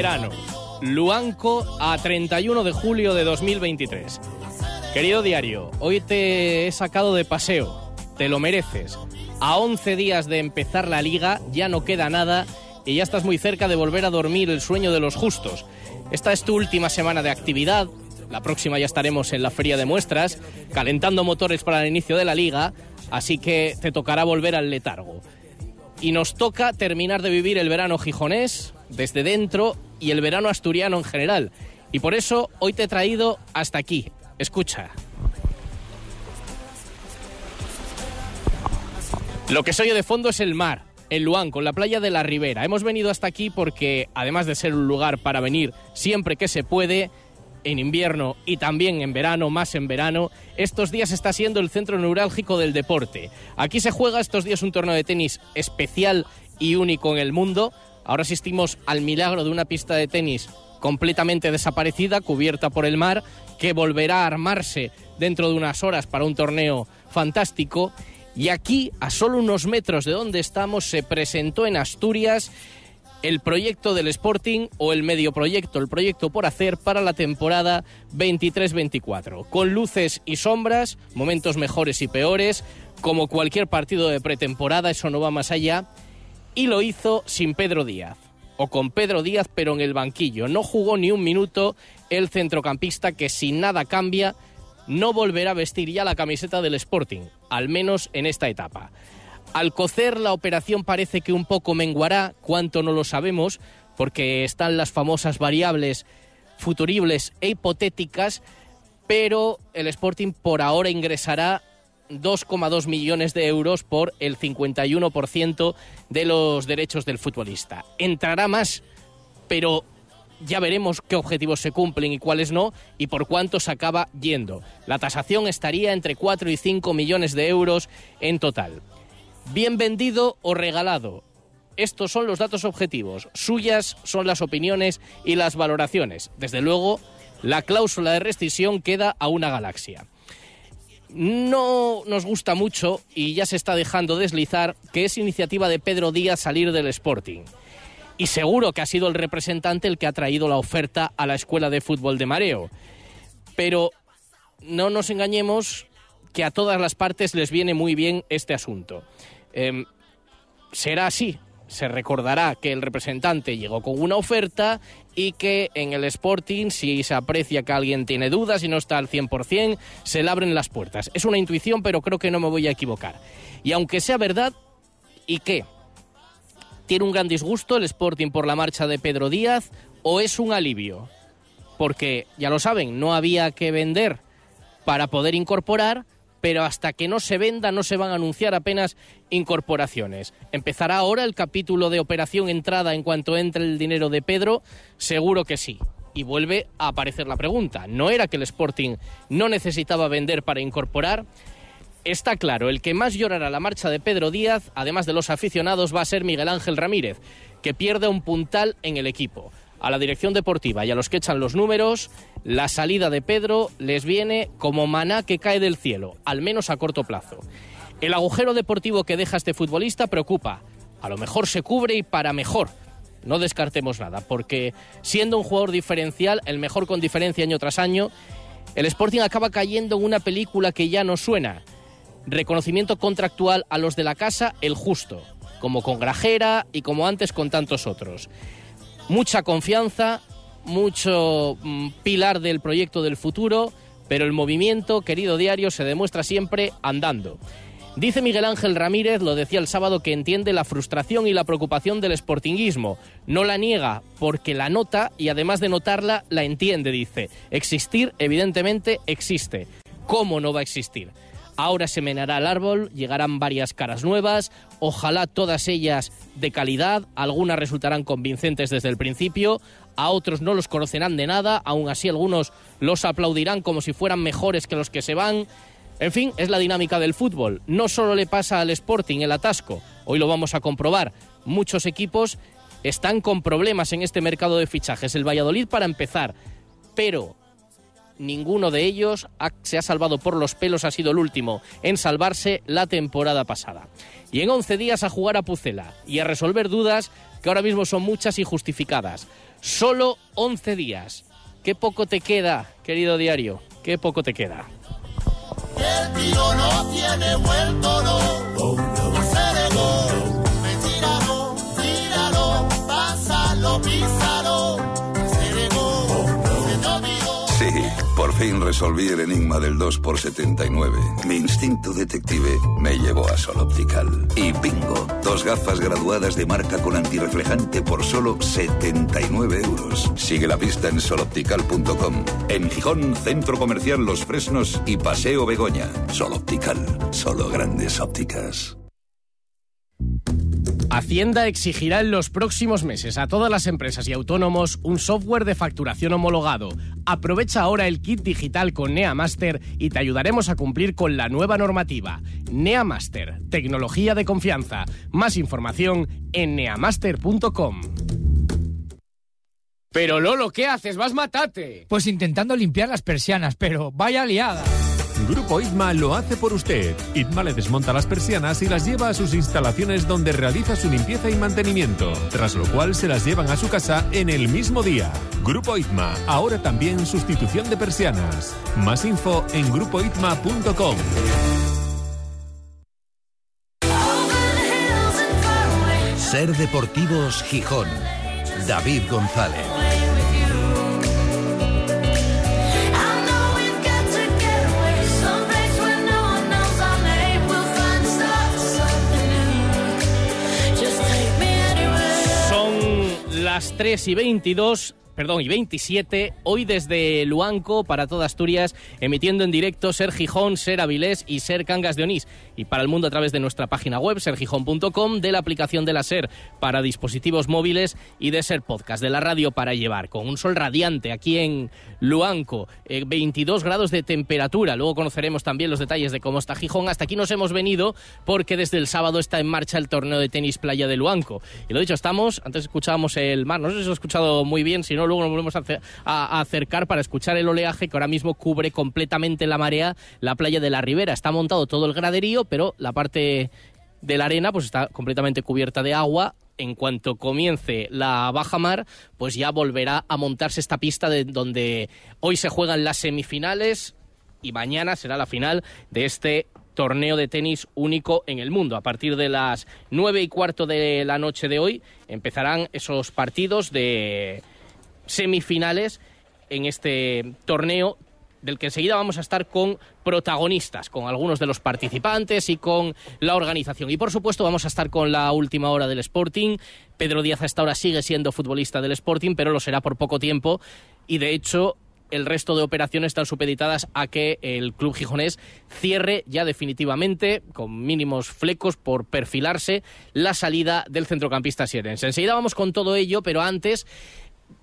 Verano. Luanco a 31 de julio de 2023. Querido diario, hoy te he sacado de paseo. Te lo mereces. A 11 días de empezar la liga ya no queda nada y ya estás muy cerca de volver a dormir el sueño de los justos. Esta es tu última semana de actividad. La próxima ya estaremos en la feria de muestras, calentando motores para el inicio de la liga, así que te tocará volver al letargo y nos toca terminar de vivir el verano gijonés desde dentro y el verano asturiano en general. Y por eso hoy te he traído hasta aquí. Escucha. Lo que se de fondo es el mar, el Luanco, la playa de la Ribera. Hemos venido hasta aquí porque, además de ser un lugar para venir siempre que se puede, en invierno y también en verano, más en verano, estos días está siendo el centro neurálgico del deporte. Aquí se juega estos días un torneo de tenis especial y único en el mundo. Ahora asistimos al milagro de una pista de tenis completamente desaparecida, cubierta por el mar, que volverá a armarse dentro de unas horas para un torneo fantástico. Y aquí, a solo unos metros de donde estamos, se presentó en Asturias el proyecto del Sporting o el medio proyecto, el proyecto por hacer para la temporada 23-24, con luces y sombras, momentos mejores y peores, como cualquier partido de pretemporada, eso no va más allá, y lo hizo sin Pedro Díaz, o con Pedro Díaz pero en el banquillo. No jugó ni un minuto el centrocampista que sin nada cambia no volverá a vestir ya la camiseta del Sporting, al menos en esta etapa. Al cocer la operación parece que un poco menguará, cuánto no lo sabemos, porque están las famosas variables futuribles e hipotéticas, pero el Sporting por ahora ingresará 2,2 millones de euros por el 51% de los derechos del futbolista. Entrará más, pero ya veremos qué objetivos se cumplen y cuáles no y por cuánto se acaba yendo. La tasación estaría entre 4 y 5 millones de euros en total. Bien vendido o regalado. Estos son los datos objetivos. Suyas son las opiniones y las valoraciones. Desde luego, la cláusula de rescisión queda a una galaxia. No nos gusta mucho y ya se está dejando deslizar que es iniciativa de Pedro Díaz salir del Sporting. Y seguro que ha sido el representante el que ha traído la oferta a la Escuela de Fútbol de Mareo. Pero no nos engañemos que a todas las partes les viene muy bien este asunto. Eh, será así. Se recordará que el representante llegó con una oferta y que en el Sporting, si se aprecia que alguien tiene dudas y no está al 100%, se le abren las puertas. Es una intuición, pero creo que no me voy a equivocar. Y aunque sea verdad, ¿y qué? ¿Tiene un gran disgusto el Sporting por la marcha de Pedro Díaz o es un alivio? Porque, ya lo saben, no había que vender para poder incorporar, pero hasta que no se venda no se van a anunciar apenas incorporaciones. ¿Empezará ahora el capítulo de operación entrada en cuanto entre el dinero de Pedro? Seguro que sí. Y vuelve a aparecer la pregunta. ¿No era que el Sporting no necesitaba vender para incorporar? Está claro, el que más llorará la marcha de Pedro Díaz, además de los aficionados, va a ser Miguel Ángel Ramírez, que pierde un puntal en el equipo. A la dirección deportiva y a los que echan los números, la salida de Pedro les viene como maná que cae del cielo, al menos a corto plazo. El agujero deportivo que deja este futbolista preocupa. A lo mejor se cubre y para mejor. No descartemos nada, porque siendo un jugador diferencial, el mejor con diferencia año tras año, el Sporting acaba cayendo en una película que ya no suena. Reconocimiento contractual a los de la casa, el justo, como con Grajera y como antes con tantos otros. Mucha confianza, mucho mm, pilar del proyecto del futuro, pero el movimiento, querido diario, se demuestra siempre andando. Dice Miguel Ángel Ramírez, lo decía el sábado, que entiende la frustración y la preocupación del sportinguismo. No la niega porque la nota y además de notarla, la entiende, dice. Existir, evidentemente, existe. ¿Cómo no va a existir? Ahora se menará el árbol, llegarán varias caras nuevas, ojalá todas ellas de calidad, algunas resultarán convincentes desde el principio, a otros no los conocerán de nada, aún así algunos los aplaudirán como si fueran mejores que los que se van. En fin, es la dinámica del fútbol. No solo le pasa al Sporting el atasco, hoy lo vamos a comprobar. Muchos equipos están con problemas en este mercado de fichajes. El Valladolid para empezar, pero ninguno de ellos se ha salvado por los pelos, ha sido el último en salvarse la temporada pasada. Y en 11 días a jugar a Pucela y a resolver dudas que ahora mismo son muchas y justificadas. Solo 11 días. Qué poco te queda, querido diario, qué poco te queda. El no tiene no. Por fin resolví el enigma del 2x79. Mi instinto detective me llevó a Sol Optical. Y bingo, dos gafas graduadas de marca con antirreflejante por solo 79 euros. Sigue la pista en soloptical.com. En Gijón, Centro Comercial Los Fresnos y Paseo Begoña. Sol Optical, solo grandes ópticas. Hacienda exigirá en los próximos meses a todas las empresas y autónomos un software de facturación homologado. Aprovecha ahora el kit digital con NeaMaster y te ayudaremos a cumplir con la nueva normativa. NeaMaster, tecnología de confianza. Más información en neamaster.com. Pero Lolo, ¿qué haces? Vas matate. Pues intentando limpiar las persianas, pero vaya liada. Grupo ITMA lo hace por usted. ITMA le desmonta las persianas y las lleva a sus instalaciones donde realiza su limpieza y mantenimiento, tras lo cual se las llevan a su casa en el mismo día. Grupo ITMA, ahora también sustitución de persianas. Más info en grupoitma.com. Ser Deportivos Gijón. David González. Las 3 y 22 perdón, y 27, hoy desde Luanco para toda Asturias, emitiendo en directo Ser Gijón, Ser Avilés y Ser Cangas de Onís. Y para el mundo a través de nuestra página web, sergijón.com, de la aplicación de la Ser para dispositivos móviles y de Ser Podcast, de la radio para llevar, con un sol radiante aquí en Luanco, 22 eh, grados de temperatura. Luego conoceremos también los detalles de cómo está Gijón. Hasta aquí nos hemos venido porque desde el sábado está en marcha el torneo de tenis playa de Luanco. Y lo dicho, estamos, antes escuchábamos el mar, no sé si lo he escuchado muy bien, si no luego nos volvemos a, acercar para escuchar el oleaje que ahora mismo cubre completamente la marea la playa de la Ribera. Está montado todo el graderío, pero la parte de la arena pues está completamente cubierta de agua. En cuanto comience la baja mar, pues ya volverá a montarse esta pista de donde hoy se juegan las semifinales y mañana será la final de este torneo de tenis único en el mundo. A partir de las nueve y cuarto de la noche de hoy empezarán esos partidos de semifinales en este torneo del que enseguida vamos a estar con protagonistas, con algunos de los participantes y con la organización. Y por supuesto vamos a estar con la última hora del Sporting. Pedro Díaz hasta ahora sigue siendo futbolista del Sporting, pero lo será por poco tiempo. Y de hecho el resto de operaciones están supeditadas a que el club gijonés cierre ya definitivamente, con mínimos flecos por perfilarse, la salida del centrocampista Sierens. Enseguida vamos con todo ello, pero antes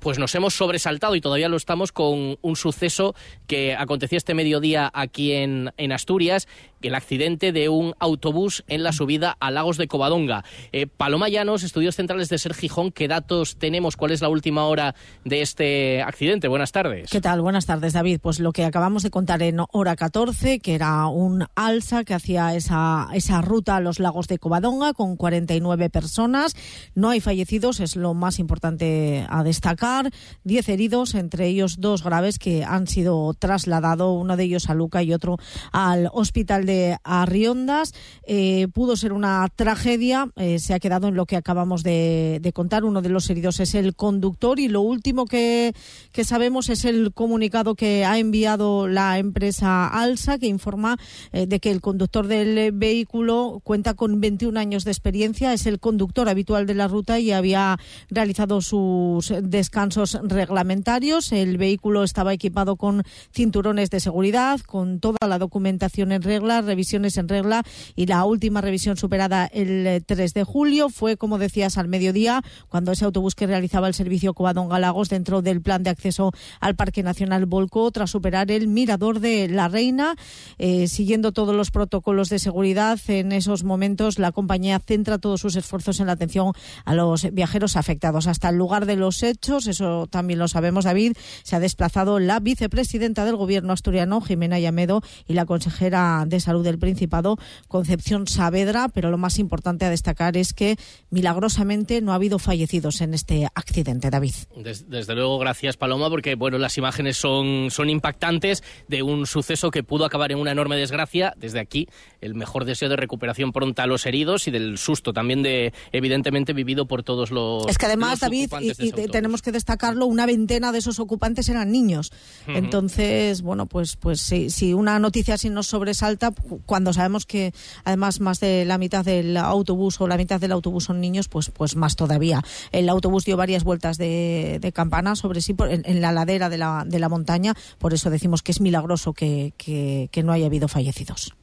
pues nos hemos sobresaltado y todavía lo estamos con un suceso que aconteció este mediodía aquí en, en Asturias, el accidente de un autobús en la subida a Lagos de Covadonga. Eh, Paloma Llanos, estudios centrales de Ser Gijón, ¿qué datos tenemos? ¿Cuál es la última hora de este accidente? Buenas tardes. ¿Qué tal? Buenas tardes, David. Pues lo que acabamos de contar en hora 14, que era un alza que hacía esa, esa ruta a los Lagos de Covadonga con 49 personas. No hay fallecidos, es lo más importante a destacar. 10 heridos, entre ellos dos graves que han sido trasladados, uno de ellos a Luca y otro al hospital de Arriondas. Eh, pudo ser una tragedia, eh, se ha quedado en lo que acabamos de, contar. Uno de los heridos es el conductor y lo último que, sabemos es el comunicado que ha enviado la empresa Alsa, que informa eh, de que el conductor del vehículo cuenta con 21 años de experiencia, es el conductor habitual de la ruta y había realizado sus descargas descansos reglamentarios. El vehículo estaba equipado con cinturones de seguridad, con toda la documentación en regla, revisiones en regla y la última revisión superada el 3 de julio fue, como decías, al mediodía, cuando ese autobús que realizaba el servicio Covadonga Lagos dentro del plan de acceso al Parque Nacional volcó tras superar el mirador de La Reina, eh, siguiendo todos los protocolos de seguridad. En esos momentos la compañía centra todos sus esfuerzos en la atención a los viajeros afectados. Hasta el lugar de los hechos, eso también lo sabemos, David, se ha desplazado la vicepresidenta del Gobierno asturiano, Jimena Yamedo, y la consejera de Salud del Principado, Concepción Saavedra, pero lo más importante a destacar es que milagrosamente no ha habido fallecidos en este accidente, David. Desde, desde luego, gracias Paloma, porque bueno, las imágenes son, son impactantes de un suceso que pudo acabar en una enorme desgracia. Desde aquí, el mejor deseo de recuperación pronta a los heridos y del susto también de, evidentemente, vivido por todos los. Es que además, David, y, tenemos que destacarlo, una veintena de esos ocupantes eran niños. Entonces, bueno, pues, pues si, si una noticia así nos sobresalta, cu- cuando sabemos que además más de la mitad del autobús o la mitad del autobús son niños, pues, pues más todavía. El autobús dio varias vueltas de, de campana sobre sí por- en, en la ladera de la, de la montaña, por eso decimos que es milagroso que, que- que no haya habido fallecidos.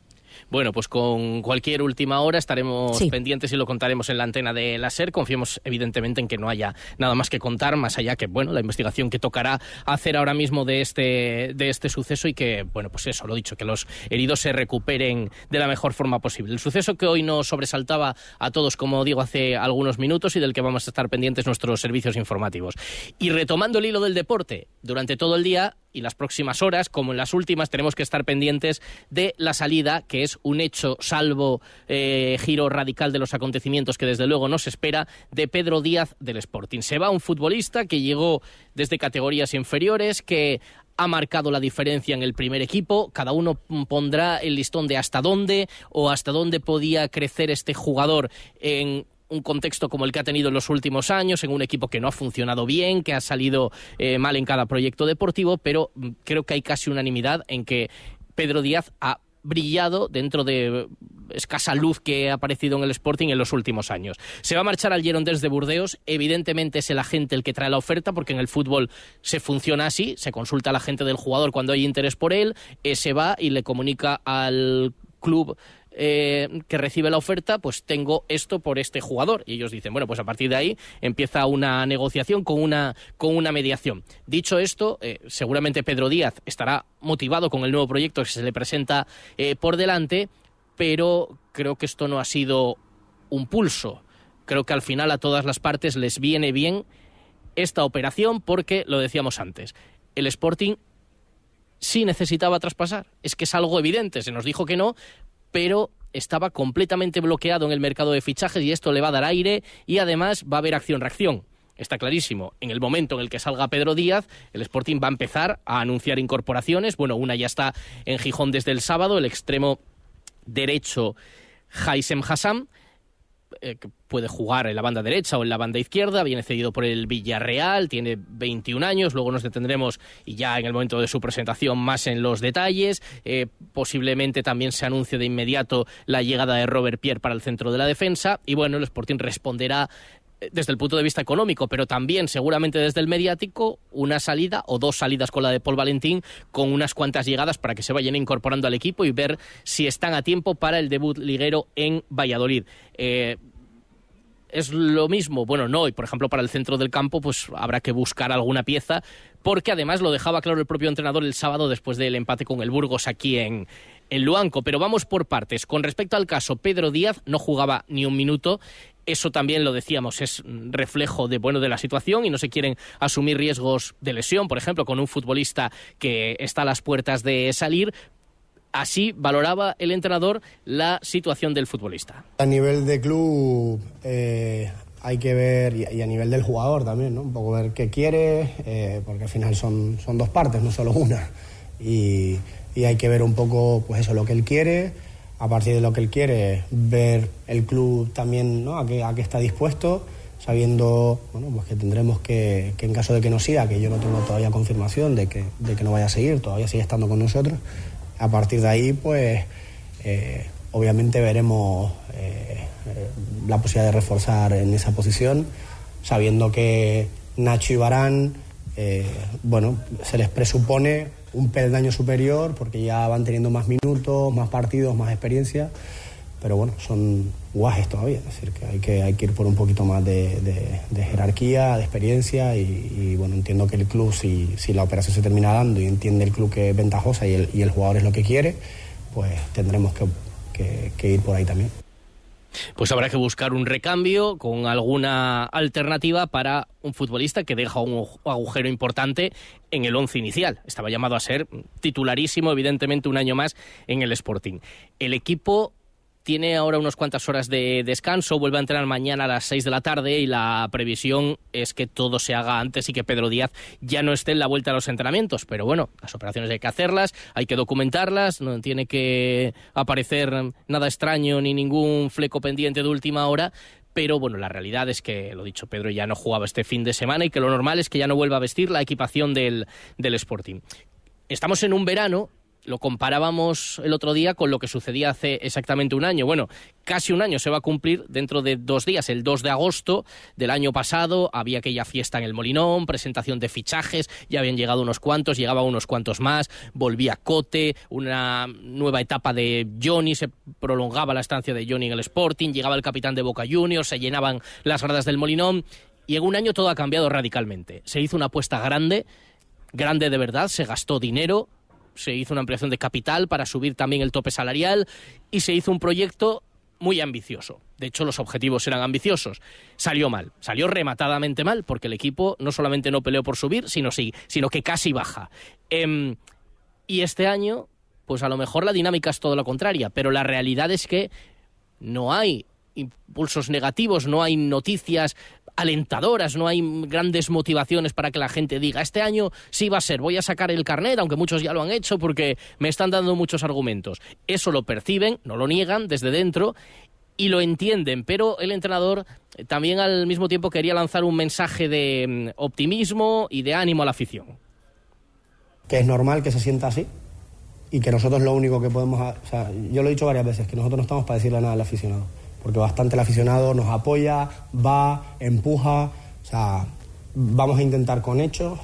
Bueno, pues con cualquier última hora estaremos Sí. pendientes y lo contaremos en la antena de la SER. Confiemos, evidentemente, en que no haya nada más que contar, más allá que, bueno, la investigación que tocará hacer ahora mismo de este, de este suceso y que, bueno, pues eso, lo dicho, que los heridos se recuperen de la mejor forma posible. El suceso que hoy nos sobresaltaba a todos, como digo, hace algunos minutos y del que vamos a estar pendientes nuestros servicios informativos. Y retomando el hilo del deporte, durante todo el día y las próximas horas, como en las últimas, tenemos que estar pendientes de la salida, que es un hecho, salvo eh, giro radical de los acontecimientos que desde luego nos espera, de Pedro Díaz del Sporting. Se va un futbolista que llegó desde categorías inferiores, que ha marcado la diferencia en el primer equipo. Cada uno pondrá el listón de hasta dónde o hasta dónde podía crecer este jugador en un contexto como el que ha tenido en los últimos años, en un equipo que no ha funcionado bien, que ha salido eh, mal en cada proyecto deportivo, pero mm, creo que hay casi unanimidad en que Pedro Díaz ha brillado dentro de eh, escasa luz que ha aparecido en el Sporting en los últimos años. Se va a marchar al Girondins de Burdeos, evidentemente es el agente el que trae la oferta porque en el fútbol se funciona así, se consulta a la gente del jugador cuando hay interés por él, eh, se va y le comunica al club eh, que recibe la oferta, pues tengo esto por este jugador. Y ellos dicen, bueno, pues a partir de ahí empieza una negociación con una, con una mediación. Dicho esto, eh, seguramente Pedro Díaz estará motivado con el nuevo proyecto que se le presenta eh, por delante, pero creo que esto no ha sido un pulso. Creo que al final a todas las partes les viene bien esta operación porque, lo decíamos antes, el Sporting sí necesitaba traspasar. Es que es algo evidente, se nos dijo que no, pero estaba completamente bloqueado en el mercado de fichajes y esto le va a dar aire y además va a haber acción-reacción. Está clarísimo, en el momento en el que salga Pedro Díaz, el Sporting va a empezar a anunciar incorporaciones. Bueno, una ya está en Gijón desde el sábado, el extremo derecho Haisem Hassam, eh, que puede jugar en la banda derecha o en la banda izquierda, viene cedido por el Villarreal, tiene 21 años, luego nos detendremos y ya en el momento de su presentación más en los detalles, Eh, posiblemente también se anuncie de inmediato la llegada de Robert Pierre para el centro de la defensa. Y bueno, el Sporting responderá desde el punto de vista económico, pero también seguramente desde el mediático, una salida o dos salidas con la de Paul Valentín, con unas cuantas llegadas para que se vayan incorporando al equipo y ver si están a tiempo para el debut liguero en Valladolid. Eh, es lo mismo, bueno, no, y por ejemplo para el centro del campo pues habrá que buscar alguna pieza, porque además lo dejaba claro el propio entrenador el sábado después del empate con el Burgos aquí en, en Luanco. Pero vamos por partes. Con respecto al caso, Pedro Díaz no jugaba ni un minuto. Eso también lo decíamos, es reflejo de bueno de la situación y no se quieren asumir riesgos de lesión, por ejemplo, con un futbolista que está a las puertas de salir. Así valoraba el entrenador la situación del futbolista. A nivel de club eh, hay que ver, y, a nivel del jugador también, ¿no? un poco ver qué quiere, eh, porque al final son, son dos partes, no solo una. Y, y hay que ver un poco, pues eso, lo que él quiere, a partir de lo que él quiere, ver el club también ¿no? a, qué, a qué está dispuesto, sabiendo bueno, pues que tendremos que, que en caso de que no siga, que yo no tengo todavía confirmación de que, de que no vaya a seguir, todavía sigue estando con nosotros, a partir de ahí, pues eh, obviamente veremos eh, eh, la posibilidad de reforzar en esa posición, sabiendo que, Nacho y Barán, bueno, se les presupone un peldaño superior porque ya van teniendo más minutos, más partidos, más experiencia, pero bueno, son guajes todavía, es decir, que hay que, ir por un poquito más de, jerarquía, de experiencia y, bueno, entiendo que el club, si, la operación se termina dando y entiende el club que es ventajosa y el, jugador es lo que quiere, pues tendremos que- que ir por ahí también. Pues habrá que buscar un recambio con alguna alternativa para un futbolista que deja un agujero importante en el once inicial. Estaba llamado a ser titularísimo, evidentemente, un año más en el Sporting. El equipo tiene ahora unas cuantas horas de descanso, vuelve a entrenar mañana a las 6 de la tarde y la previsión es que todo se haga antes y que Pedro Díaz ya no esté en la vuelta a los entrenamientos. Pero bueno, las operaciones hay que hacerlas, hay que documentarlas, no tiene que aparecer nada extraño ni ningún fleco pendiente de última hora. Pero bueno, la realidad es que, lo dicho, Pedro ya no jugaba este fin de semana y que lo normal es que ya no vuelva a vestir la equipación del, del Sporting. Estamos en un verano lo comparábamos el otro día con lo que sucedía hace exactamente un año. Bueno, casi un año se va a cumplir dentro de dos días, el 2 de agosto del año pasado. Había aquella fiesta en el Molinón, presentación de fichajes, ya habían llegado unos cuantos, llegaban unos cuantos más, volvía Cote, una nueva etapa de Johnny, se prolongaba la estancia de Johnny en el Sporting, llegaba el capitán de Boca Juniors, se llenaban las gradas del Molinón. Y en un año todo ha cambiado radicalmente. Se hizo una apuesta grande, grande de verdad, se gastó dinero, se hizo una ampliación de capital para subir también el tope salarial y se hizo un proyecto muy ambicioso. De hecho, los objetivos eran ambiciosos. Salió mal, salió rematadamente mal, porque el equipo no solamente no peleó por subir, sino, sí, sino que casi baja. Em, y este año, pues a lo mejor la dinámica es todo lo contraria, pero la realidad es que no hay impulsos negativos, no hay noticias alentadoras, no hay grandes motivaciones para que la gente diga, este año sí va a ser, voy a sacar el carnet, aunque muchos ya lo han hecho porque me están dando muchos argumentos. Eso lo perciben, no lo niegan desde dentro y lo entienden, pero el entrenador eh, también al mismo tiempo quería lanzar un mensaje de mm, optimismo y de ánimo a la afición. que es normal que se sienta así y que nosotros lo único que podemos, o yo lo he dicho varias veces, que nosotros no estamos para decirle nada al aficionado, porque bastante el aficionado nos apoya, va, empuja, o sea, vamos a intentar con hechos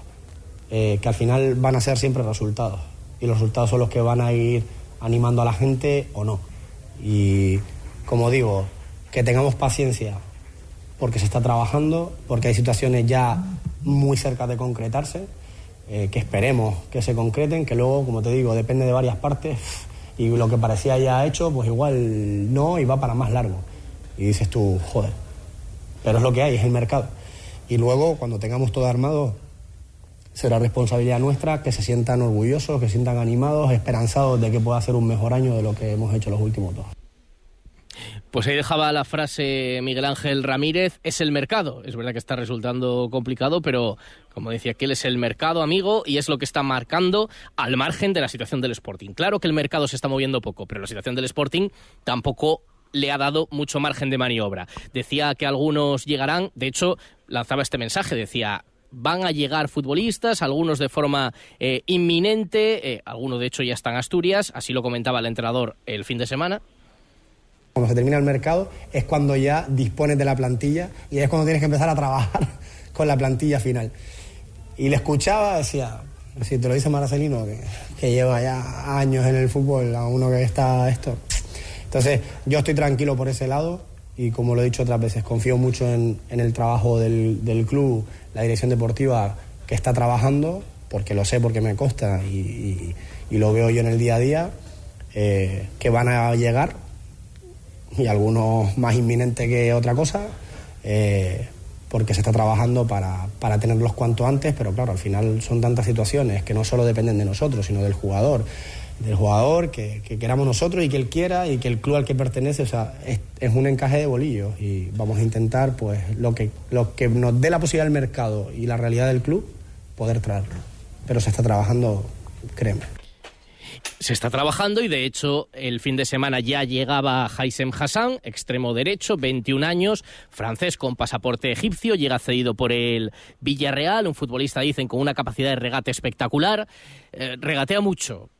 eh, que al final van a ser siempre resultados y los resultados son los que van a ir animando a la gente o no. Y como digo, que tengamos paciencia porque se está trabajando, porque hay situaciones ya muy cerca de concretarse, eh, que esperemos que se concreten, que luego, como te digo, depende de varias partes y lo que parecía ya hecho, pues igual no y va para más largo. Y dices tú, joder, pero es lo que hay, es el mercado. Y luego, cuando tengamos todo armado, será responsabilidad nuestra que se sientan orgullosos, que se sientan animados, esperanzados de que pueda ser un mejor año de lo que hemos hecho los últimos dos. Pues ahí dejaba la frase Miguel Ángel Ramírez, es el mercado. Es verdad que está resultando complicado, pero como decía que es el mercado, amigo, y es lo que está marcando al margen de la situación del Sporting. Claro que el mercado se está moviendo poco, pero la situación del Sporting tampoco le ha dado mucho margen de maniobra. Decía que algunos llegarán, de hecho, lanzaba este mensaje, decía, van a llegar futbolistas, algunos de forma eh, inminente, eh, algunos de hecho ya están en Asturias, así lo comentaba el entrenador el fin de semana. Cuando se termina el mercado es cuando ya dispones de la plantilla y es cuando tienes que empezar a trabajar con la plantilla final. Y le escuchaba, decía, si te lo dice Marcelino, que, que lleva ya años en el fútbol, a uno que está esto. Entonces, yo estoy tranquilo por ese lado y como lo he dicho otras veces, confío mucho en, el trabajo del, club, la dirección deportiva que está trabajando, porque lo sé, porque me consta y lo veo yo en el día a día, eh, que van a llegar y algunos más inminentes que otra cosa, eh, porque se está trabajando para, para tenerlos cuanto antes, pero claro, al final son tantas situaciones que no solo dependen de nosotros, sino del jugador, del jugador que, que queramos nosotros y que él quiera y que el club al que pertenece, o sea, es, un encaje de bolillos y vamos a intentar pues lo que, lo que nos dé la posibilidad del mercado y la realidad del club, poder traerlo. Pero se está trabajando, créeme. Se está trabajando y de hecho el fin de semana ya llegaba Haisem Hassan, extremo derecho, 21 años, francés con pasaporte egipcio, llega cedido por el Villarreal, un futbolista dicen con una capacidad de regate espectacular, Eh, regatea mucho,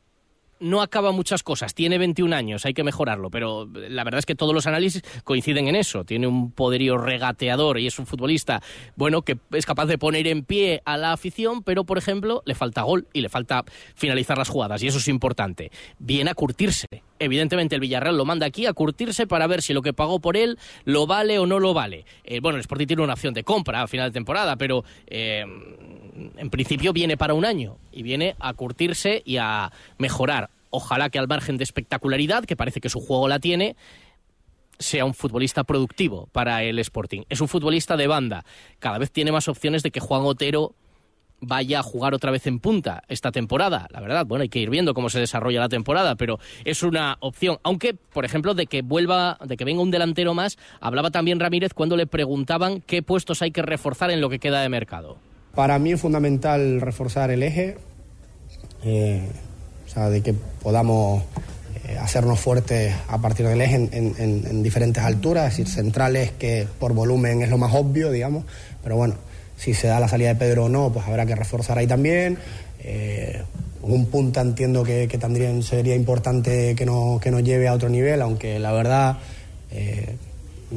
no acaba muchas cosas. Tiene 21 años, hay que mejorarlo, pero la verdad es que todos los análisis coinciden en eso. Tiene un poderío regateador y es un futbolista, bueno, que es capaz de poner en pie a la afición, pero por ejemplo, le falta gol y le falta finalizar las jugadas, y eso es importante. Viene a curtirse. Evidentemente el Villarreal lo manda aquí a curtirse para ver si lo que pagó por él lo vale o no lo vale. Eh, bueno, el Sporting tiene una opción de compra a final de temporada, pero eh, en principio viene para un año y viene a curtirse y a mejorar. Ojalá que al margen de espectacularidad, que parece que su juego la tiene, sea un futbolista productivo para el Sporting. Es un futbolista de banda. Cada vez tiene más opciones de que Juan Otero vaya a jugar otra vez en punta esta temporada. La verdad, bueno, hay que ir viendo cómo se desarrolla la temporada, pero es una opción. Aunque, por ejemplo, de que vuelva, de que venga un delantero más, hablaba también Ramírez cuando le preguntaban qué puestos hay que reforzar en lo que queda de mercado. Para mí es fundamental reforzar el eje, eh, o sea, de que podamos eh, hacernos fuertes a partir del eje en, diferentes alturas, es decir, centrales que por volumen es lo más obvio, digamos, pero bueno, si se da la salida de Pedro o no, pues habrá que reforzar ahí también. Eh, un punta entiendo que, también sería importante que, no, que nos lleve a otro nivel, aunque la verdad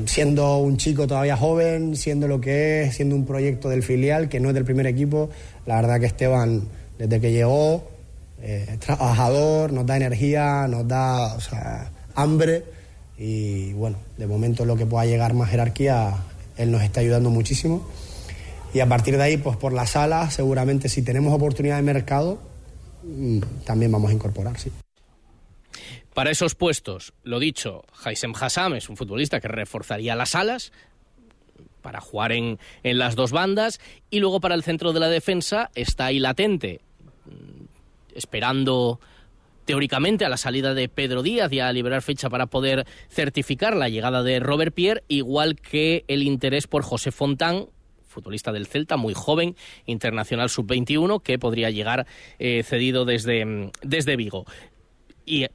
siendo un chico todavía joven, siendo lo que es, siendo un proyecto del filial, que no es del primer equipo, la verdad que Esteban, desde que llegó, eh, trabajador, nos da energía, nos da hambre y bueno, de momento lo que pueda llegar más jerarquía, él nos está ayudando muchísimo. Y a partir de ahí, pues por la sala, seguramente si tenemos oportunidad de mercado, mm, también vamos a incorporar, sí. Para esos puestos, lo dicho, Haisem Hassam es un futbolista que reforzaría las alas para jugar en, en las dos bandas. Y luego para el centro de la defensa está ahí latente, mm, esperando teóricamente a la salida de Pedro Díaz y a liberar fecha para poder certificar la llegada de Robert Pierre, igual que el interés por José Fontán, futbolista del Celta, muy joven, internacional sub-21, que podría llegar eh, cedido desde, mm, desde Vigo y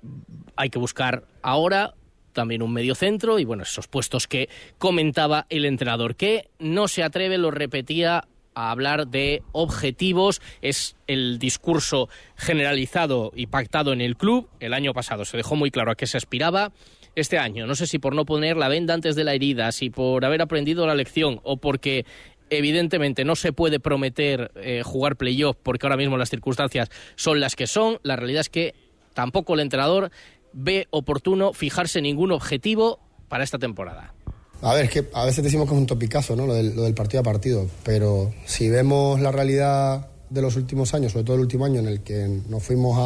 hay que buscar ahora también un medio centro y bueno, esos puestos que comentaba el entrenador, que no se atreve, lo repetía, a hablar de objetivos, es el discurso generalizado y pactado en el club. El año pasado se dejó muy claro a qué se aspiraba. Este año, no sé si por no poner la venda antes de la herida, si por haber aprendido la lección o porque evidentemente no se puede prometer eh, jugar playoff porque ahora mismo las circunstancias son las que son. La realidad es que tampoco el entrenador ve oportuno fijarse ningún objetivo para esta temporada. A ver, es que a veces decimos que es un topicazo, ¿no? Lo del, partido a partido, pero si vemos la realidad de los últimos años, sobre todo el último año en el que nos fuimos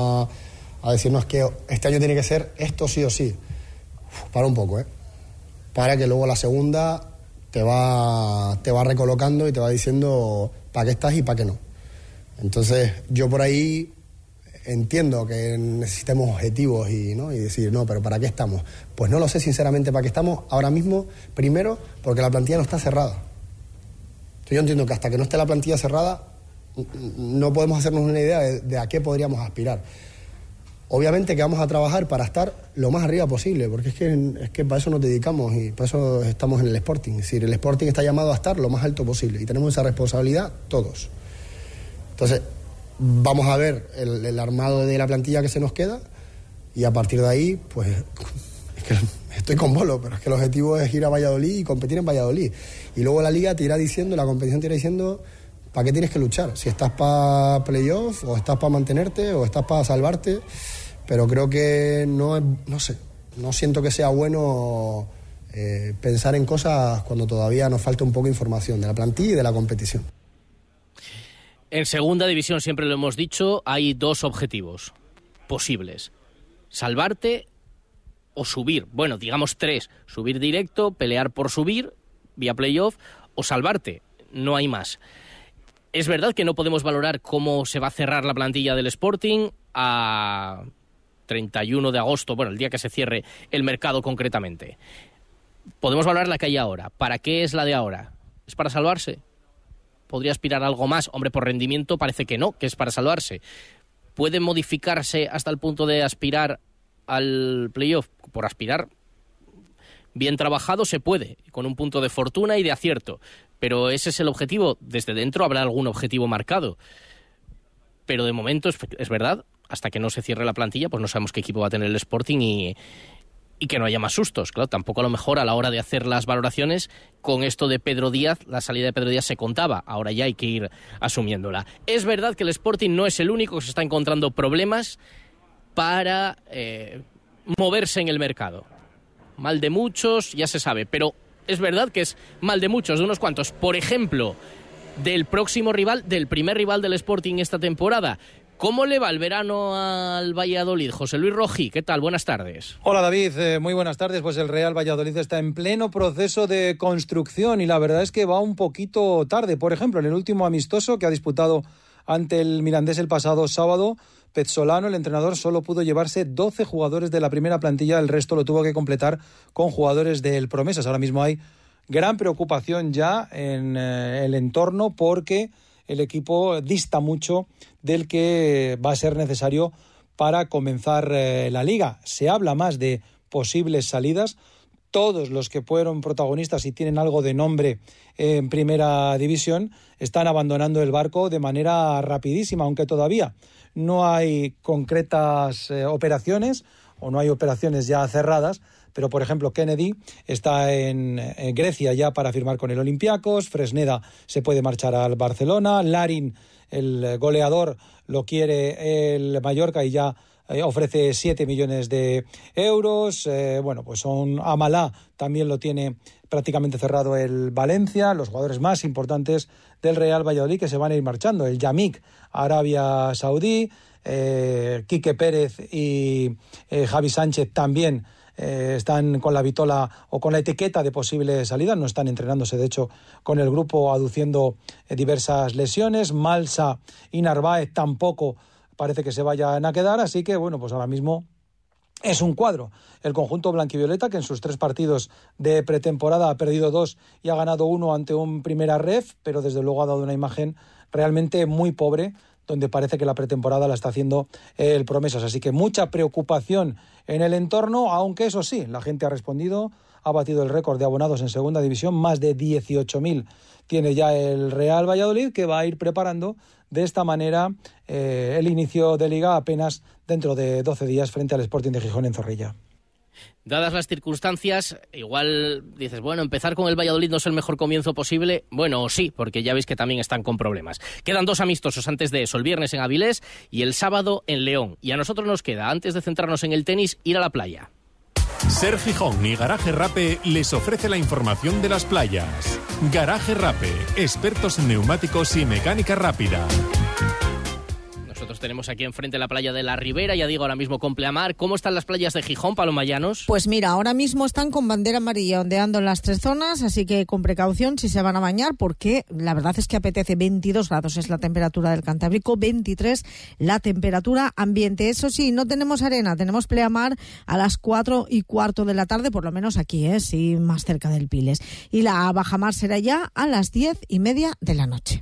a, decirnos que este año tiene que ser esto sí o sí, para un poco, ¿eh? Para que luego la segunda te va, te va recolocando y te va diciendo para qué estás y para qué no. Entonces, yo por ahí entiendo que necesitemos objetivos y, ¿no? y decir, no, pero ¿para qué estamos? Pues no lo sé sinceramente para qué estamos ahora mismo, primero porque la plantilla no está cerrada. Yo entiendo que hasta que no esté la plantilla cerrada no podemos hacernos una idea de, a qué podríamos aspirar. Obviamente que vamos a trabajar para estar lo más arriba posible, porque es que, es que para eso nos dedicamos y para eso estamos en el Sporting. Es decir, el Sporting está llamado a estar lo más alto posible y tenemos esa responsabilidad todos. Entonces, vamos a ver el, armado de la plantilla que se nos queda y a partir de ahí, pues estoy con bolo, pero es que el objetivo es ir a Valladolid y competir en Valladolid. Y luego la liga te irá diciendo, la competición te irá diciendo para qué tienes que luchar, si estás para playoff o estás para mantenerte o estás para salvarte, pero creo que no es, no sé, no siento que sea bueno eh, pensar en cosas cuando todavía nos falta un poco de información de la plantilla y de la competición. En segunda división, siempre lo hemos dicho, hay dos objetivos posibles. Salvarte o subir. Bueno, digamos tres. Subir directo, pelear por subir vía playoff o salvarte. No hay más. Es verdad que no podemos valorar cómo se va a cerrar la plantilla del Sporting a 31 de agosto, bueno, el día que se cierre el mercado concretamente. Podemos valorar la que hay ahora. ¿Para qué es la de ahora? ¿Es para salvarse? Podría aspirar a algo más. Hombre, por rendimiento parece que no, que es para salvarse. ¿Puede modificarse hasta el punto de aspirar al playoff? Por aspirar, bien trabajado se puede, con un punto de fortuna y de acierto. Pero ese es el objetivo. Desde dentro habrá algún objetivo marcado. Pero de momento es, verdad, hasta que no se cierre la plantilla, pues no sabemos qué equipo va a tener el Sporting y, y que no haya más sustos. Claro, tampoco a lo mejor a la hora de hacer las valoraciones con esto de Pedro Díaz, la salida de Pedro Díaz se contaba, ahora ya hay que ir asumiéndola. Es verdad que el Sporting no es el único que se está encontrando problemas para eh, moverse en el mercado. Mal de muchos, ya se sabe, pero es verdad que es mal de muchos, de unos cuantos. Por ejemplo, del próximo rival, del primer rival del Sporting esta temporada. ¿Cómo le va el verano al Valladolid? José Luis Rojí, ¿qué tal? Buenas tardes. Hola David, eh, muy buenas tardes. Pues el Real Valladolid está en pleno proceso de construcción y la verdad es que va un poquito tarde. Por ejemplo, en el último amistoso que ha disputado ante el Mirandés el pasado sábado, Pezzolano, el entrenador, solo pudo llevarse 12 jugadores de la primera plantilla, el resto lo tuvo que completar con jugadores del Promesas. Ahora mismo hay gran preocupación ya en eh, el entorno porque el equipo dista mucho del que va a ser necesario para comenzar eh, la liga. Se habla más de posibles salidas. Todos los que fueron protagonistas y tienen algo de nombre en primera división están abandonando el barco de manera rapidísima, aunque todavía no hay concretas eh, operaciones o no hay operaciones ya cerradas, pero por ejemplo Kennedy está en, en, Grecia ya para firmar con el Olympiacos, Fresneda se puede marchar al Barcelona, Larin, el goleador, lo quiere el Mallorca y ya eh, ofrece 7 millones de euros. Eh, bueno, pues son Amalá también lo tiene prácticamente cerrado el Valencia, los jugadores más importantes del Real Valladolid que se van a ir marchando, el Yamik, Arabia Saudí, eh, Quique Pérez y eh, Javi Sánchez también eh, están con la vitola o con la etiqueta de posible salida, no están entrenándose de hecho con el grupo aduciendo eh, diversas lesiones, Malsa y Narváez tampoco parece que se vayan a quedar, así que bueno, pues ahora mismo es un cuadro. El conjunto blanquivioleta, que en sus tres partidos de pretemporada ha perdido dos y ha ganado uno ante un primera ref, pero desde luego ha dado una imagen realmente muy pobre donde parece que la pretemporada la está haciendo el Promesas. Así que mucha preocupación en el entorno, aunque eso sí, la gente ha respondido, ha batido el récord de abonados en segunda división, más de 18.000 tiene ya el Real Valladolid, que va a ir preparando de esta manera eh, el inicio de liga apenas dentro de 12 días frente al Sporting de Gijón en Zorrilla. Dadas las circunstancias, igual dices, bueno, empezar con el Valladolid no es el mejor comienzo posible. Bueno, sí, porque ya veis que también están con problemas. Quedan dos amistosos antes de eso, el viernes en Avilés y el sábado en León. Y a nosotros nos queda, antes de centrarnos en el tenis, ir a la playa. Ser Gijón y Garaje Rape les ofrece la información de las playas. Garaje Rape, expertos en neumáticos y mecánica rápida. Tenemos aquí enfrente la playa de la Ribera, ya digo ahora mismo con pleamar. ¿Cómo están las playas de Gijón, Palomayanos? Pues mira, ahora mismo están con bandera amarilla ondeando en las tres zonas, así que con precaución si se van a bañar, porque la verdad es que apetece 22 grados es la temperatura del Cantábrico, 23 la temperatura ambiente. Eso sí, no tenemos arena, tenemos pleamar a las 4 y cuarto de la tarde, por lo menos aquí, ¿eh? sí, más cerca del Piles. Y la bajamar será ya a las 10 y media de la noche.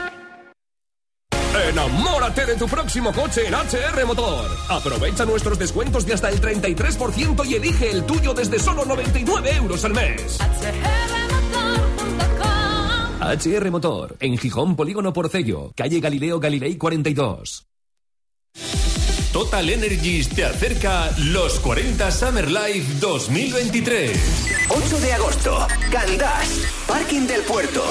Enamórate de tu próximo coche en HR Motor. Aprovecha nuestros descuentos de hasta el 33% y elige el tuyo desde solo 99 euros al mes. HR Motor, en Gijón Polígono Porcello, calle Galileo Galilei 42. Total Energies te acerca los 40 Summer Life 2023. 8 de agosto, Candás, Parking del Puerto.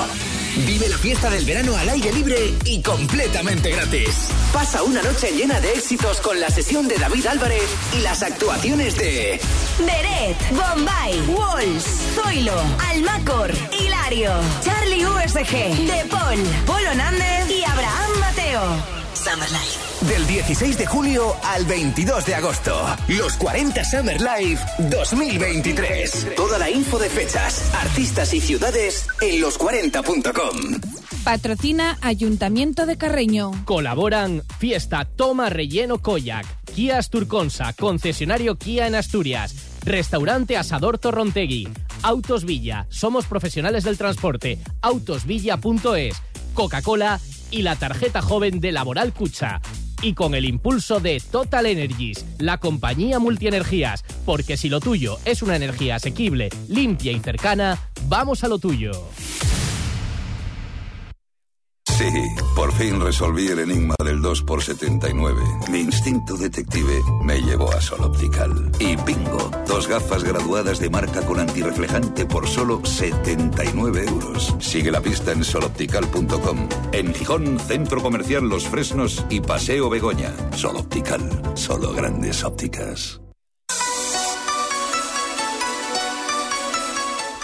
Vive la fiesta del verano al aire libre y completamente gratis. Pasa una noche llena de éxitos con la sesión de David Álvarez y las actuaciones de Beret, Bombay, Walls, Zoilo, Almacor, Hilario, Charlie USG, De Paul, Polo Nández y Abraham Mateo. Summer Life. Del 16 de julio al 22 de agosto. Los 40 Summer Life 2023. Toda la info de fechas, artistas y ciudades en los40.com. Patrocina Ayuntamiento de Carreño. Colaboran Fiesta Toma Relleno Koyak, Kia Asturconsa, concesionario Kia en Asturias, Restaurante Asador Torrontegui, Autos Villa, somos profesionales del transporte. Autosvilla.es, Coca-Cola y la tarjeta joven de Laboral Cucha. Y con el impulso de Total Energies, la compañía multienergías, porque si lo tuyo es una energía asequible, limpia y cercana, vamos a lo tuyo. Sí, por fin resolví el enigma del 2x79. Mi instinto detective me llevó a Sol Optical. Y bingo, dos gafas graduadas de marca con antirreflejante por solo 79 euros. Sigue la pista en soloptical.com. En Gijón, Centro Comercial Los Fresnos y Paseo Begoña. Sol Optical, solo grandes ópticas.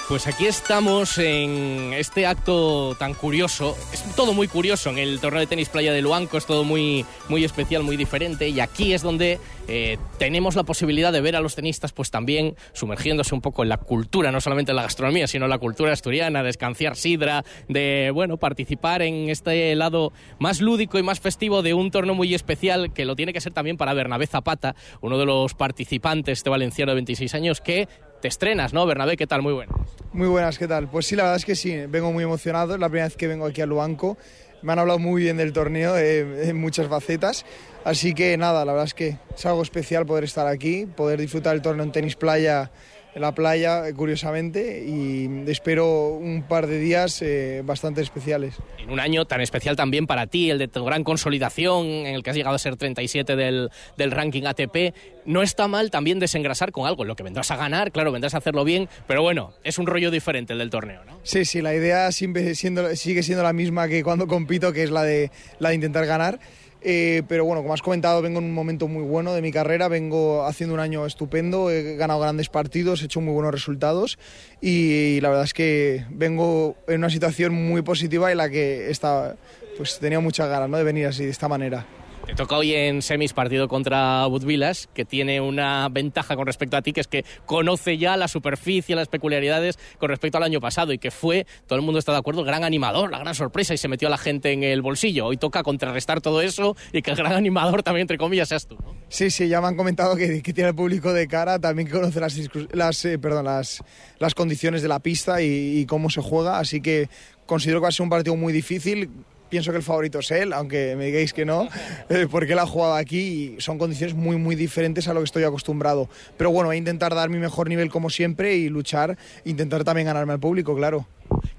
Pues aquí estamos en este acto tan curioso. Es todo muy curioso en el torneo de tenis playa de Luanco, es todo muy, muy especial, muy diferente. Y aquí es donde eh, tenemos la posibilidad de ver a los tenistas, pues también sumergiéndose un poco en la cultura, no solamente en la gastronomía, sino en la cultura asturiana, de escanciar sidra, de bueno, participar en este lado más lúdico y más festivo de un torneo muy especial que lo tiene que ser también para Bernabé Zapata, uno de los participantes, este valenciano de 26 años, que te estrenas, ¿no, Bernabé? ¿Qué tal? Muy bueno. Muy buenas, ¿qué tal? Pues sí, la verdad es que sí, vengo muy emocionado, es la primera vez que vengo aquí a Luanco. Me han hablado muy bien del torneo eh, en muchas facetas, así que nada, la verdad es que es algo especial poder estar aquí, poder disfrutar el torneo en tenis playa en la playa, curiosamente, y espero un par de días eh, bastante especiales. En un año tan especial también para ti, el de tu gran consolidación, en el que has llegado a ser 37 del, del ranking ATP, no está mal también desengrasar con algo, lo que vendrás a ganar, claro, vendrás a hacerlo bien, pero bueno, es un rollo diferente el del torneo, ¿no? Sí, sí, la idea siempre siendo, sigue siendo la misma que cuando compito, que es la de, la de intentar ganar. Eh, pero bueno, como has comentado, vengo en un momento muy bueno de mi carrera, vengo haciendo un año estupendo, he ganado grandes partidos, he hecho muy buenos resultados y, la verdad es que vengo en una situación muy positiva en la que está, pues tenía muchas ganas ¿no? de venir así, de esta manera. Te toca hoy en semis partido contra Budvilas, que tiene una ventaja con respecto a ti, que es que conoce ya la superficie, las peculiaridades con respecto al año pasado y que fue, todo el mundo está de acuerdo, el gran animador, la gran sorpresa y se metió a la gente en el bolsillo. Hoy toca contrarrestar todo eso y que el gran animador también, entre comillas, seas tú. ¿no? Sí, sí, ya me han comentado que, que tiene el público de cara, también que conoce las, las, eh, perdón, las, las condiciones de la pista y, y cómo se juega, así que considero que va a ser un partido muy difícil pienso que el favorito es él, aunque me digáis que no, eh, porque él ha jugado aquí y son condiciones muy, muy diferentes a lo que estoy acostumbrado. Pero bueno, voy a intentar dar mi mejor nivel como siempre y luchar, intentar también ganarme al público, claro.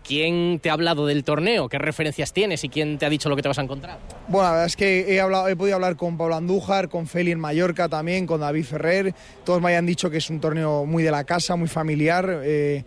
¿Quién te ha hablado del torneo? ¿Qué referencias tienes y quién te ha dicho lo que te vas a encontrar? Bueno, la verdad es que he, hablado, he podido hablar con Pablo Andújar, con Feli en Mallorca también, con David Ferrer. Todos me hayan dicho que es un torneo muy de la casa, muy familiar. Eh,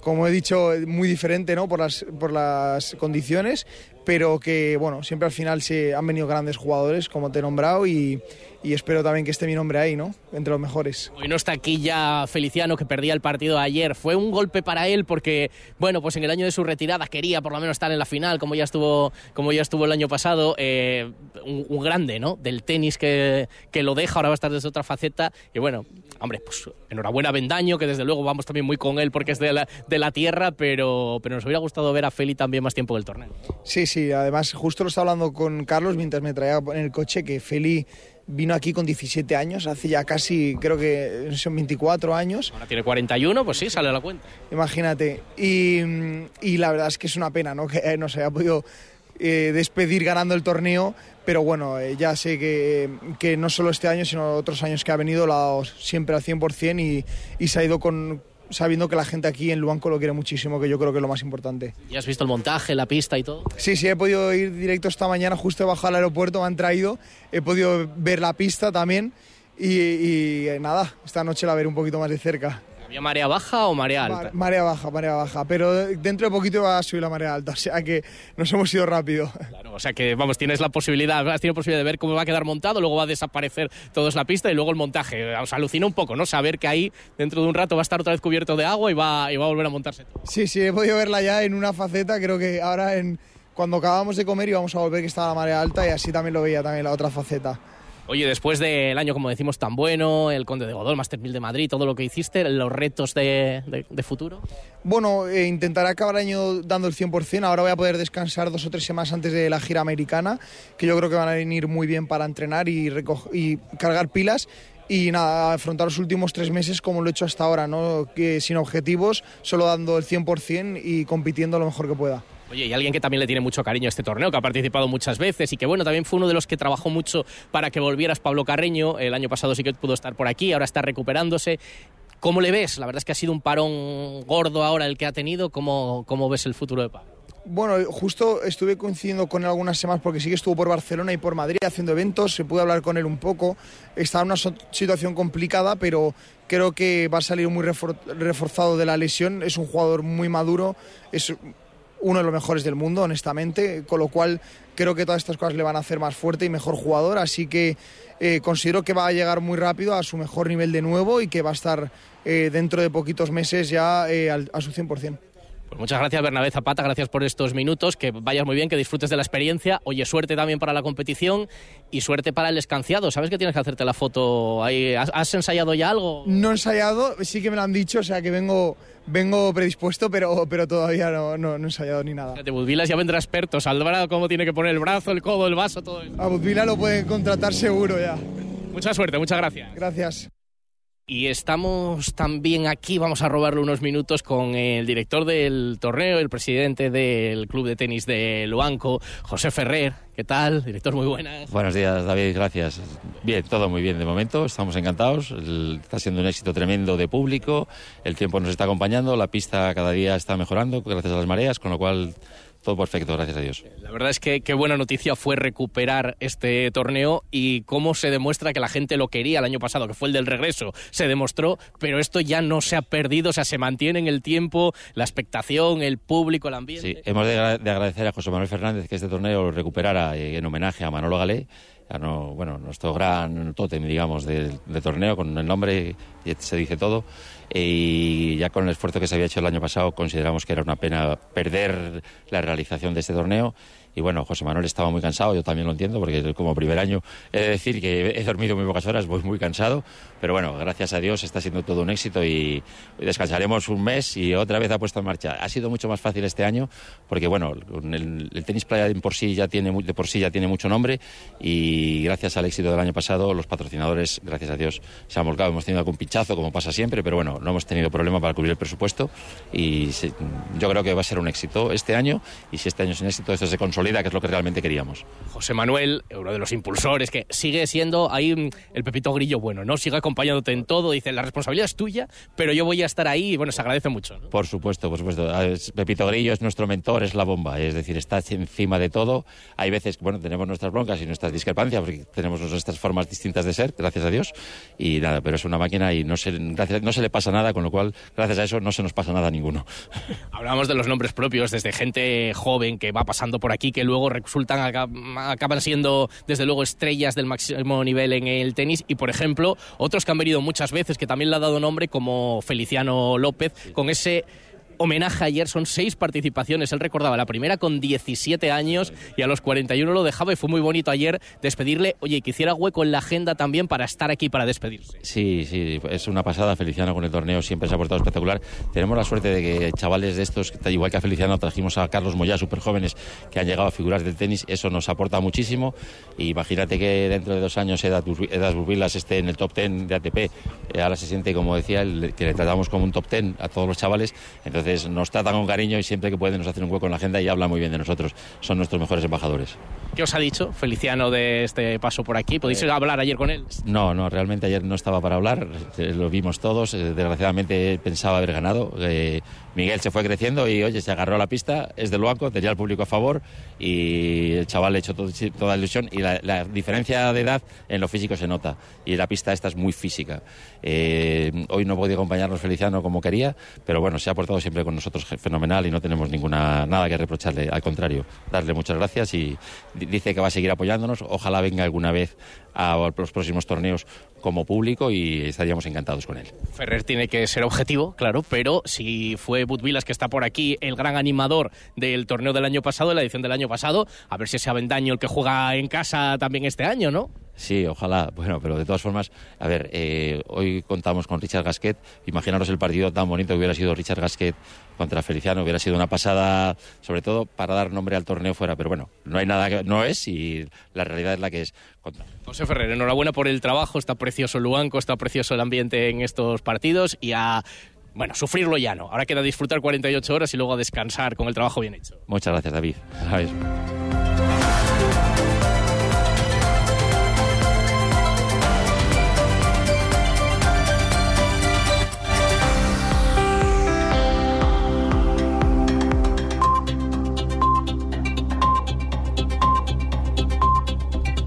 como he dicho, muy diferente ¿no? por, las, por las condiciones, pero que bueno, siempre al final se han venido grandes jugadores, como te he nombrado, y, y espero también que esté mi nombre ahí, ¿no? Entre los mejores. Hoy no está aquí ya Feliciano, que perdía el partido ayer. Fue un golpe para él porque, bueno, pues en el año de su retirada quería por lo menos estar en la final, como ya estuvo, como ya estuvo el año pasado. Eh, un, un, grande, ¿no? Del tenis que, que, lo deja, ahora va a estar desde otra faceta. Y bueno, hombre, pues enhorabuena a Bendaño, que desde luego vamos también muy con él porque es de la, de la tierra, pero, pero nos hubiera gustado ver a Feli también más tiempo del torneo. Sí, sí, además justo lo estaba hablando con Carlos mientras me traía en el coche que Feli vino aquí con 17 años, hace ya casi, creo que son 24 años. Ahora tiene 41, pues sí, sale a la cuenta. Imagínate. Y, y la verdad es que es una pena, ¿no? Que no se haya podido eh, despedir ganando el torneo, pero bueno, eh, ya sé que, que, no solo este año, sino otros años que ha venido, lo ha dado siempre al 100% y, y se ha ido con, sabiendo que la gente aquí en Luanco lo quiere muchísimo, que yo creo que es lo más importante. ¿Y has visto el montaje, la pista y todo? Sí, sí, he podido ir directo esta mañana, justo he bajado al aeropuerto, me han traído, he podido ver la pista también y, y eh, nada, esta noche la veré un poquito más de cerca. ¿Había marea baja o marea alta? Mar, marea baja, marea baja, pero dentro de poquito va a subir la marea alta, o sea que nos hemos ido rápido. Claro, o sea que, vamos, tienes la posibilidad, has tenido posibilidad de ver cómo va a quedar montado, luego va a desaparecer todo es la pista y luego el montaje. Os alucina un poco, ¿no? Saber que ahí dentro de un rato va a estar otra vez cubierto de agua y va, y va a volver a montarse todo. Sí, sí, he podido verla ya en una faceta, creo que ahora en, cuando acabamos de comer íbamos a volver que estaba la marea alta y así también lo veía también la otra faceta. Oye, después del año, como decimos, tan bueno, el Conde de Godol, Master 1000 de Madrid, todo lo que hiciste, los retos de, de, de futuro. Bueno, eh, intentaré acabar el año dando el 100%. Ahora voy a poder descansar dos o tres semanas antes de la gira americana, que yo creo que van a venir muy bien para entrenar y, y cargar pilas. y nada, afrontar los últimos tres meses como lo he hecho hasta ahora, ¿no? que sin objetivos, solo dando el 100% y compitiendo lo mejor que pueda. Oye, y alguien que también le tiene mucho cariño a este torneo, que ha participado muchas veces y que, bueno, también fue uno de los que trabajó mucho para que volvieras Pablo Carreño. El año pasado sí que pudo estar por aquí, ahora está recuperándose. ¿Cómo le ves? La verdad es que ha sido un parón gordo ahora el que ha tenido. ¿Cómo, cómo ves el futuro de Pablo? Bueno, justo estuve coincidiendo con él algunas semanas porque sí que estuvo por Barcelona y por Madrid haciendo eventos, se pudo hablar con él un poco. Está en una situación complicada, pero creo que va a salir muy refor- reforzado de la lesión. Es un jugador muy maduro, es uno de los mejores del mundo, honestamente, con lo cual creo que todas estas cosas le van a hacer más fuerte y mejor jugador, así que eh, considero que va a llegar muy rápido a su mejor nivel de nuevo y que va a estar eh, dentro de poquitos meses ya eh, al- a su 100%. Pues muchas gracias, Bernabé Zapata. Gracias por estos minutos. Que vayas muy bien, que disfrutes de la experiencia. Oye, suerte también para la competición y suerte para el escanciado. ¿Sabes que tienes que hacerte la foto ahí? ¿Has, has ensayado ya algo? No he ensayado, sí que me lo han dicho, o sea que vengo, vengo predispuesto, pero, pero todavía no, no, no he ensayado ni nada. De Budvilas ya vendrá experto. Saldrá cómo tiene que poner el brazo, el codo, el vaso, todo eso. A Budvila lo pueden contratar seguro ya. Mucha suerte, muchas gracias. Gracias. Y estamos también aquí, vamos a robarle unos minutos con el director del torneo, el presidente del club de tenis de Luanco, José Ferrer. ¿Qué tal? Director, muy buenas. Buenos días, David, gracias. Bien, todo muy bien de momento, estamos encantados. Está siendo un éxito tremendo de público, el tiempo nos está acompañando, la pista cada día está mejorando gracias a las mareas, con lo cual todo perfecto, gracias a Dios. La verdad es que qué buena noticia fue recuperar este torneo y cómo se demuestra que la gente lo quería el año pasado, que fue el del regreso. Se demostró, pero esto ya no se ha perdido, o sea, se mantiene en el tiempo, la expectación, el público, el ambiente. Sí, hemos de, agra- de agradecer a José Manuel Fernández que este torneo lo recuperara eh, en homenaje a Manolo Galé, bueno, nuestro gran tótem, digamos, del del torneo, con el nombre se dice todo. Eh, Y ya con el esfuerzo que se había hecho el año pasado, consideramos que era una pena perder la realización de este torneo. Y bueno, José Manuel estaba muy cansado, yo también lo entiendo, porque como primer año he de decir que he dormido muy pocas horas, voy muy cansado, pero bueno, gracias a Dios está siendo todo un éxito y descansaremos un mes y otra vez ha puesto en marcha. Ha sido mucho más fácil este año porque bueno, el, el tenis playa de por sí ya tiene de por sí ya tiene mucho nombre y gracias al éxito del año pasado los patrocinadores, gracias a Dios, se han volcado. Hemos tenido algún pinchazo como pasa siempre, pero bueno, no hemos tenido problema para cubrir el presupuesto y se- yo creo que va a ser un éxito este año y si este año es un éxito esto se consolida, que es lo que realmente queríamos. José Manuel, uno de los impulsores, que sigue siendo ahí mm, el Pepito Grillo bueno, ¿no? Sigue acompañándote en todo, dice, la responsabilidad es tuya, pero yo voy a estar ahí y bueno, se agradece mucho. ¿no? Por supuesto, por supuesto. Ah, Pepito Grillo es nuestro mentor, es la bomba. Es decir, está encima de todo. Hay veces bueno, tenemos nuestras broncas y nuestras discrepancias, porque tenemos nuestras formas distintas de ser, gracias a Dios. Y nada, pero es una máquina y no se, gracias, no se le pasa nada, con lo cual, gracias a eso, no se nos pasa nada a ninguno. Hablábamos de los nombres propios, desde gente joven que va pasando por aquí, que luego resultan, aca- acaban siendo, desde luego, estrellas del máximo nivel en el tenis. Y, por ejemplo, otros que han venido muchas veces, que también le ha dado nombre, como Feliciano López, con ese homenaje ayer, son seis participaciones. Él recordaba la primera con 17 años y a los 41 lo dejaba y fue muy bonito ayer despedirle. Oye, que hiciera hueco en la agenda también para estar aquí, para despedirse. Sí, sí, es una pasada. Feliciano con el torneo siempre se ha portado espectacular. Tenemos la suerte de que chavales de estos, igual que a Feliciano, trajimos a Carlos Moyá, súper jóvenes, que han llegado a figuras del tenis. Eso nos aporta muchísimo. Y imagínate que dentro de dos años Edas Bur- Edas Burbilas esté en el top 10 de ATP. Eh, ahora se siente, como decía, que le tratamos como un top 10 a todos los chavales. Entonces nos tratan con cariño y siempre que pueden nos hacen un hueco en la agenda y hablan muy bien de nosotros. Son nuestros mejores embajadores. ¿Qué os ha dicho Feliciano de este paso por aquí? ¿Podéis Eh, hablar ayer con él? No, no, realmente ayer no estaba para hablar, eh, lo vimos todos, eh, desgraciadamente pensaba haber ganado. eh, Miguel se fue creciendo y, oye, se agarró a la pista, es del Luanco, tenía el público a favor y el chaval le echó toda ilusión y la, diferencia de edad en lo físico se nota. Y la pista esta es muy física. Eh, hoy no podía acompañarnos Feliciano como quería, pero bueno, se ha portado siempre con nosotros fenomenal y no tenemos ninguna nada que reprocharle, al contrario, darle muchas gracias y di- dice que va a seguir apoyándonos, ojalá venga alguna vez a los próximos torneos como público y estaríamos encantados con él. Ferrer tiene que ser objetivo, claro, pero si fue Budvilas que está por aquí, el gran animador del torneo del año pasado, de la edición del año pasado, a ver si ese Avendaño el que juega en casa también este año, ¿no? Sí, ojalá. Bueno, pero de todas formas, a ver, eh, hoy contamos con Richard Gasquet. Imaginaros el partido tan bonito que hubiera sido Richard Gasquet contra Feliciano. Hubiera sido una pasada, sobre todo para dar nombre al torneo fuera. Pero bueno, no hay nada que no es y la realidad es la que es. José Ferrer, enhorabuena por el trabajo. Está precioso el Luanco, está precioso el ambiente en estos partidos y a. Bueno, sufrirlo ya no. Ahora queda disfrutar 48 horas y luego a descansar con el trabajo bien hecho. Muchas gracias, David.